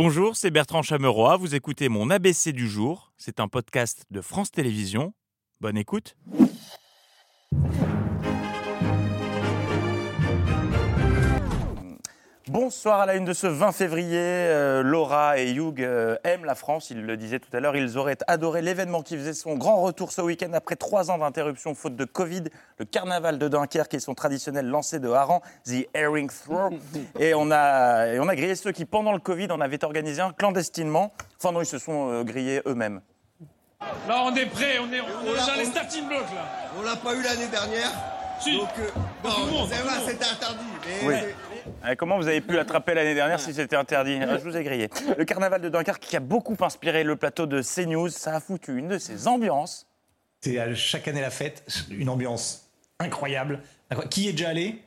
Bonjour, c'est Bertrand Chameroy. Vous écoutez mon ABC du jour. C'est un podcast de France Télévisions. Bonne écoute. Bonsoir à la une de ce 20 février. Euh, Laura et Hugh euh, aiment la France, ils le disaient tout à l'heure. Ils auraient adoré l'événement qui faisait son grand retour ce week-end après trois ans d'interruption faute de Covid. Le carnaval de Dunkerque et son traditionnel lancer de hareng, The Herring Throw. Et on, a, et on a grillé ceux qui, pendant le Covid, en avaient organisé un clandestinement. Enfin non, ils se sont euh, grillés eux-mêmes. Là, on est prêt, on est, on est dans les starting blocks là. On l'a pas eu l'année dernière. Si. Donc, euh, Tout le bon, monde, c'est tout vrai, le monde. c'était interdit. Mais Oui. mais- Comment vous avez pu l'attraper l'année dernière si c'était interdit Ah, Je vous ai grillé. Le carnaval de Dunkerque qui a beaucoup inspiré le plateau de CNews, ça a foutu une de ses ambiances. C'est euh, chaque année la fête, une ambiance incroyable. Incroyable. Qui est déjà allé?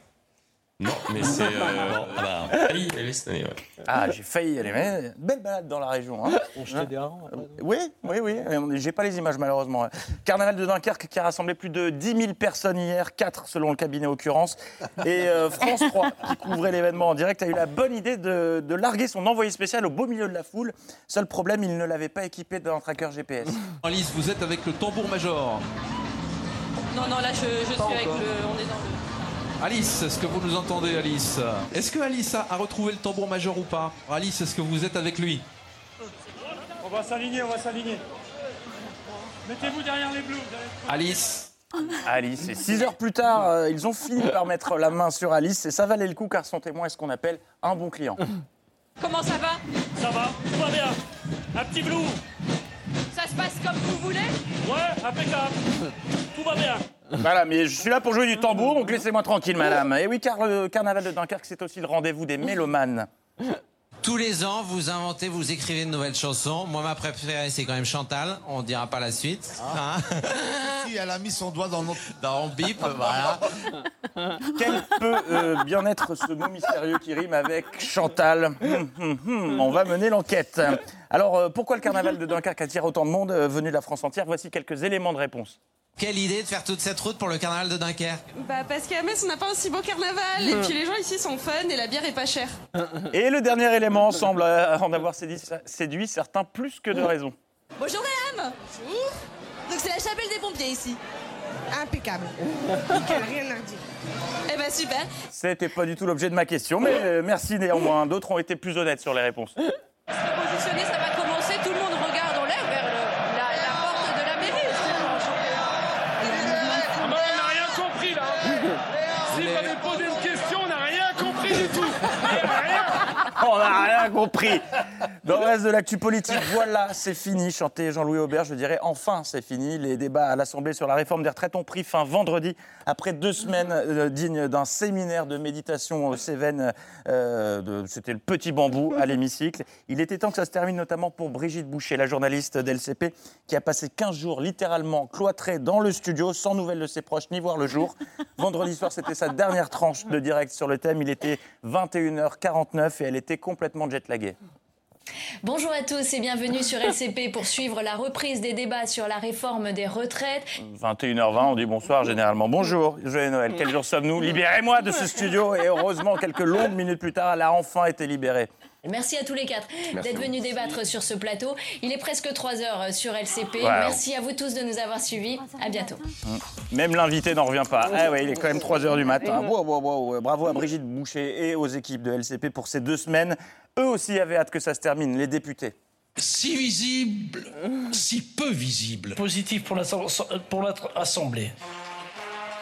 Non, mais c'est. Euh... ah bah, Ali, elle est cette année, ouais. Ah, j'ai failli y aller. mais Belle balade dans la région. Hein. On jetait des harengs après, non Oui, oui, oui. J'ai pas les images malheureusement. Carnaval de Dunkerque qui a rassemblé plus de 10 000 personnes hier, 4 selon le cabinet occurrence. Et euh, France 3, qui couvrait l'événement en direct, a eu la bonne idée de, de larguer son envoyé spécial au beau milieu de la foule. Seul problème, il ne l'avait pas équipé d'un tracker GPS. Alice, vous êtes avec le tambour major. Non, non, là, je, je suis avec le. On est dans le. Alice, est-ce que vous nous entendez, Alice? Est-ce que Alice a, a retrouvé le tambour major ou pas? Alice, est-ce que vous êtes avec lui? On va s'aligner, on va s'aligner. Mettez-vous derrière les bleus. Alice Alice. Et 6 heures plus tard, euh, ils ont fini par mettre la main sur Alice. Et ça valait le coup car son témoin est ce qu'on appelle un bon client. Comment ça va? Ça va Tout va bien. Un petit blue. Ça se passe comme vous voulez Ouais, impeccable. Tout va bien. Voilà, mais je suis là pour jouer du tambour, donc laissez-moi tranquille, madame. Et oui, car le carnaval de Dunkerque, c'est aussi le rendez-vous des mélomanes. Tous les ans, vous inventez, vous écrivez de nouvelles chansons. Moi, ma préférée, c'est quand même Chantal. On dira pas la suite. Hein Si elle a mis son doigt dans notre. Dans bip, voilà. Quel peut euh, bien être ce mot mystérieux qui rime avec Chantal Hum, hum, hum, On va mener l'enquête. Alors, euh, pourquoi le carnaval de Dunkerque attire autant de monde euh, venu de la France entière? Voici quelques éléments de réponse. Quelle idée de faire toute cette route pour le carnaval de Dunkerque Bah, parce qu'à Metz, on n'a pas un si beau carnaval. Et puis les gens ici sont fun et la bière est pas chère. Et le dernier élément semble euh, en avoir séduit, séduit certains plus que de raison. Bonjour, madame Bonjour Donc, c'est la chapelle des pompiers ici. Impeccable. Nickel, rien à dire. Eh bah, super. C'était pas du tout l'objet de ma question, mais euh, merci néanmoins. D'autres ont été plus honnêtes sur les réponses. Se positionner, ça va commencer. Tout le monde regarde en l'air vers le- la, la porte de la mairie. Ah non, on n'a rien compris là. Si vous avez posé une question, on n'a rien compris du tout. Rien. On n'a rien compris. Dans le reste de l'actu politique, voilà, c'est fini. Chanter Jean-Louis Aubert, je dirais enfin, c'est fini. Les débats à l'Assemblée sur la réforme des retraites ont pris fin vendredi, après deux semaines euh, dignes d'un séminaire de méditation aux Cévennes. euh, C'était le petit bambou à l'hémicycle. Il était temps que ça se termine, notamment pour Brigitte Boucher, la journaliste d'LCP, qui a passé 15 jours littéralement cloîtrée dans le studio, sans nouvelles de ses proches, ni voir le jour. Vendredi soir, c'était sa dernière tranche de direct sur le thème. Il était 21h49 et elle était complètement jetlaguée. Bonjour à tous et bienvenue sur LCP pour suivre la reprise des débats sur la réforme des retraites. 21h20, on dit bonsoir généralement. Bonjour, joyeux Noël. Quel jour sommes-nous? Libérez-moi de ce studio. Et heureusement, quelques longues minutes plus tard, elle a enfin été libérée. Merci à tous les quatre d'être venus débattre sur ce plateau. Il est presque 3 heures sur LCP. Wow. Merci à vous tous de nous avoir suivis. À bientôt. Même l'invité n'en revient pas. Ah ouais, il est quand même 3h du matin. Wow, wow, wow. Bravo à Brigitte Boucher et aux équipes de LCP pour ces deux semaines. Eux aussi avaient hâte que ça se termine, les députés. Si visible, si peu visible. Positif pour notre assemblée.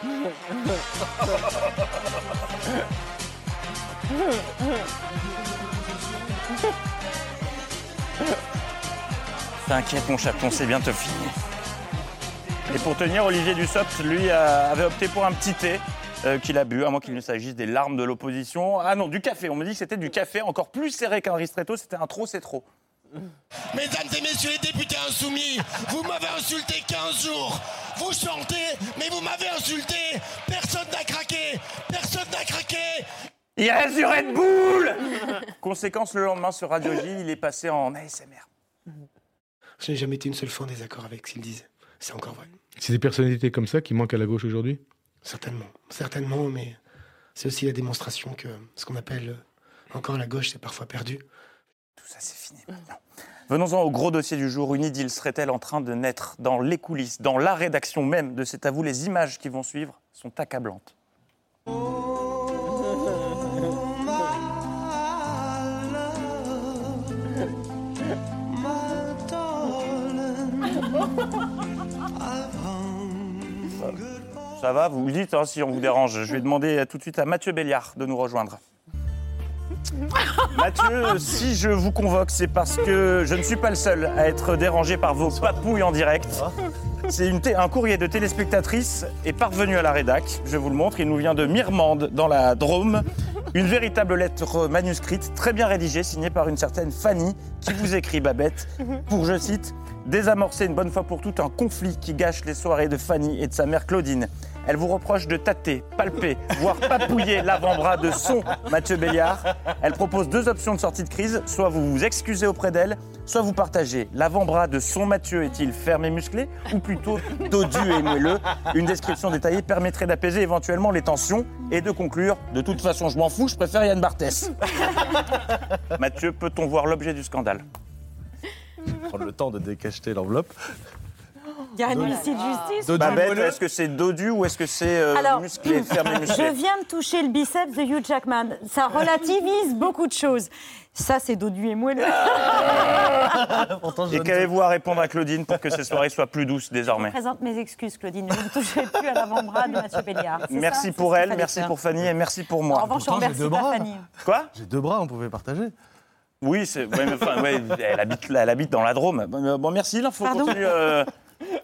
T'inquiète mon chaton, c'est bientôt fini. Et pour tenir, Olivier Dussopt, lui, avait opté pour un petit thé euh, qu'il a bu, à moins qu'il ne s'agisse des larmes de l'opposition. Ah non, du café. On me dit que c'était du café encore plus serré qu'un ristretto. C'était un trop, c'est trop. Mesdames et messieurs les députés insoumis, vous m'avez insulté 15 jours. Vous chantez, mais vous m'avez insulté. Personne n'a craqué. Personne n'a craqué. Il reste du Red Bull Conséquence, le lendemain sur Radio J, il est passé en ASMR. Je n'ai jamais été une seule fois en désaccord avec ce qu'il disait. C'est encore vrai. C'est des personnalités comme ça qui manquent à la gauche aujourd'hui? Certainement. Certainement, mais c'est aussi la démonstration que ce qu'on appelle encore la gauche, c'est parfois perdu. Tout ça, c'est fini maintenant. Venons-en au gros dossier du jour. Une idylle serait-elle en train de naître dans les coulisses, dans la rédaction même de C'est à vous Les images qui vont suivre sont accablantes. Ça va, vous me dites hein, si on vous dérange. Je vais demander tout de suite à Mathieu Béliard de nous rejoindre. Mathieu, si je vous convoque, c'est parce que je ne suis pas le seul à être dérangé par vos papouilles en direct. C'est un courrier de téléspectatrice est parvenu à la rédac. Je vous le montre, il nous vient de Mirmande, dans la Drôme. Une véritable lettre manuscrite, très bien rédigée, signée par une certaine Fanny, qui vous écrit, Babette, pour, je cite, désamorcer une bonne fois pour toutes un conflit qui gâche les soirées de Fanny et de sa mère Claudine. Elle vous reproche de tâter, palper, voire papouiller l'avant-bras de son Mathieu Béliard. Elle propose deux options de sortie de crise. Soit vous vous excusez auprès d'elle, soit vous partagez. L'avant-bras de son Mathieu est-il ferme et musclé ou plutôt dodu et moelleux? Une description détaillée permettrait d'apaiser éventuellement les tensions et de conclure De toute façon, je m'en fous, je préfère Yann Barthès. Mathieu, peut-on voir l'objet du scandale? Prendre le temps de décacheter l'enveloppe. Il y a un huissier de justice ou pas Babette, est-ce que c'est dodu ou est-ce que c'est euh, Alors, musclé, ferme et musclé je viens de toucher le biceps de Hugh Jackman. Ça relativise beaucoup de choses. Ça, c'est dodu et moelleux. Et qu'avez-vous à répondre à Claudine pour que ces soirées soient plus douces Je désormais présente mes excuses, Claudine. Je ne toucherai plus à l'avant-bras de Mathieu Béliard. Merci ça, pour elle, merci pour Fanny et merci pour moi. En revanche, je remercie pas Fanny. Quoi J'ai deux bras, on pouvait partager. Oui, c'est, ouais, mais enfin, ouais, elle, habite, là, elle habite dans la Drôme. Bon, merci, l'info Pardon continue euh,